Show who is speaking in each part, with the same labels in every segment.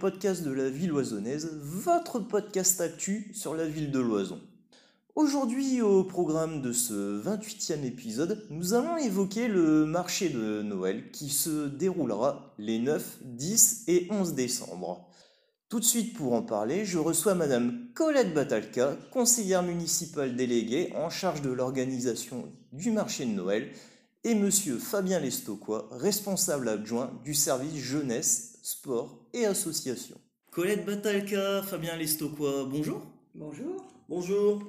Speaker 1: podcasts de la ville oisonnaise, votre podcast actu sur la ville de l'Oison. Aujourd'hui, au programme de ce 28e épisode, nous allons évoquer le marché de Noël qui se déroulera les 9, 10 et 11 décembre. Tout de suite pour en parler, je reçois Madame Colette Batalka, conseillère municipale déléguée en charge de l'organisation du marché de Noël, et Monsieur Fabien Lestoquois, responsable adjoint du service jeunesse, sport et association. Colette Batalka, Fabien Lestoquois, bonjour.
Speaker 2: Bonjour.
Speaker 3: Bonjour.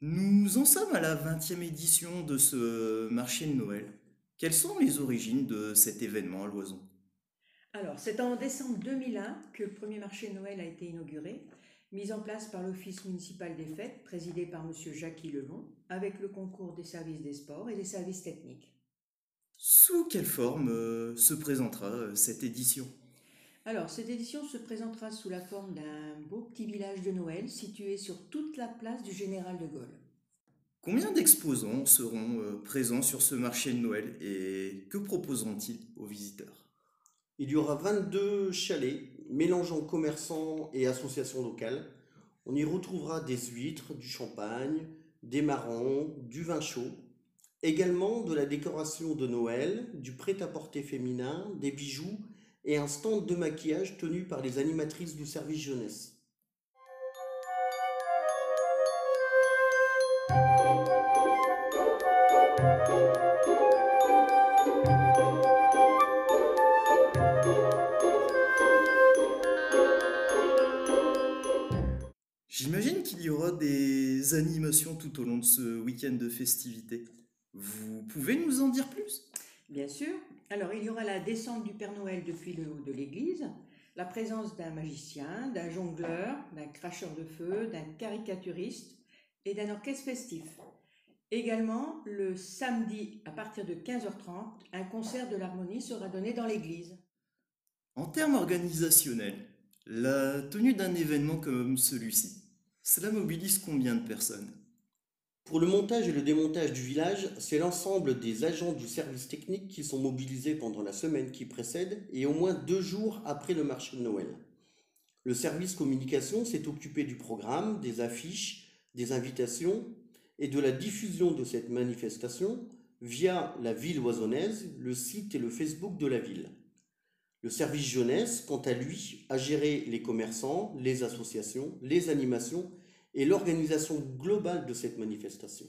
Speaker 1: Nous en sommes à la 20e édition de ce marché de Noël. Quelles sont les origines de cet événement à l'Oison?
Speaker 2: Alors, c'est en décembre 2001 que le premier marché de Noël a été inauguré, mis en place par l'Office municipal des fêtes, présidé par M. Jacques Levon, avec le concours des services des sports et des services techniques.
Speaker 1: Sous quelle forme euh, se présentera euh, cette édition?
Speaker 2: Alors, cette édition se présentera sous la forme d'un beau petit village de Noël situé sur toute la place du Général de Gaulle.
Speaker 1: Combien d'exposants seront euh, présents sur ce marché de Noël et que proposeront-ils aux visiteurs?
Speaker 3: Il y aura 22 chalets mélangeant commerçants et associations locales. On y retrouvera des huîtres, du champagne, des marrons, du vin chaud. Également de la décoration de Noël, du prêt-à-porter féminin, des bijoux et un stand de maquillage tenu par les animatrices du service jeunesse.
Speaker 1: J'imagine qu'il y aura des animations tout au long de ce week-end de festivités. Vous pouvez nous en dire plus?
Speaker 2: Bien sûr. Alors, il y aura la descente du Père Noël depuis le haut de l'église, la présence d'un magicien, d'un jongleur, d'un cracheur de feu, d'un caricaturiste et d'un orchestre festif. Également, le samedi, à partir de 15h30, un concert de l'harmonie sera donné dans l'église.
Speaker 1: En termes organisationnels, la tenue d'un événement comme celui-ci, cela mobilise combien de personnes
Speaker 3: Pour le montage et le démontage du village, c'est l'ensemble des agents du service technique qui sont mobilisés pendant la semaine qui précède et au moins deux jours après le marché de Noël. Le service communication s'est occupé du programme, des affiches, des invitations et de la diffusion de cette manifestation via la ville oisonnaise, le site et le Facebook de la ville. Le service jeunesse, quant à lui, a géré les commerçants, les associations, les animations et l'organisation globale de cette manifestation.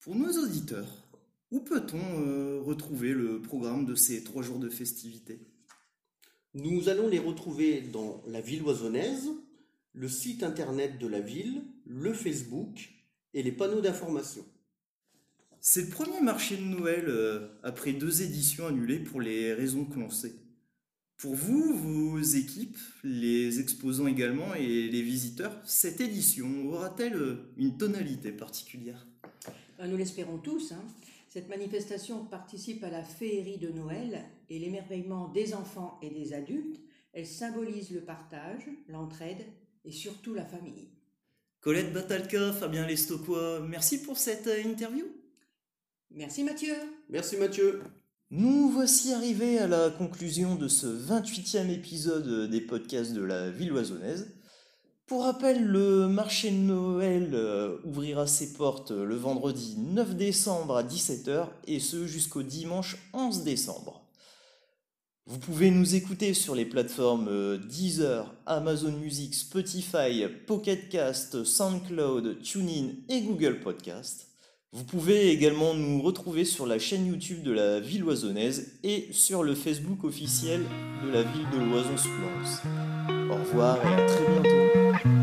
Speaker 1: Pour nos auditeurs, où peut-on euh, retrouver le programme de ces trois jours de festivités?
Speaker 3: Nous allons les retrouver dans la ville oisonnaise, le site internet de la ville, le Facebook et les panneaux d'information.
Speaker 1: C'est le premier marché de Noël euh, après deux éditions annulées pour les raisons que l'on sait. Pour vous, vos équipes, les exposants également et les visiteurs, cette édition aura-t-elle euh, une tonalité particulière?
Speaker 2: Euh, Nous l'espérons tous. hein. Cette manifestation participe à la féerie de Noël et l'émerveillement des enfants et des adultes. Elle symbolise le partage, l'entraide et surtout la famille.
Speaker 1: Colette Batalka, Fabien Lestoquois, merci pour cette euh, interview.
Speaker 2: Merci Mathieu.
Speaker 3: Merci Mathieu.
Speaker 1: Nous voici arrivés à la conclusion de ce 28e épisode des podcasts de la ville oisonnaise. Pour rappel, le marché de Noël euh, ouvrira ses portes le vendredi 9 décembre à 17h et ce jusqu'au dimanche 11 décembre. Vous pouvez nous écouter sur les plateformes euh, Deezer, Amazon Music, Spotify, Pocket Cast, SoundCloud, TuneIn et Google Podcast. Vous pouvez également nous retrouver sur la chaîne YouTube de la ville oisonnaise et sur le Facebook officiel de la ville de l'Oison-sous-Lens. Au revoir et à très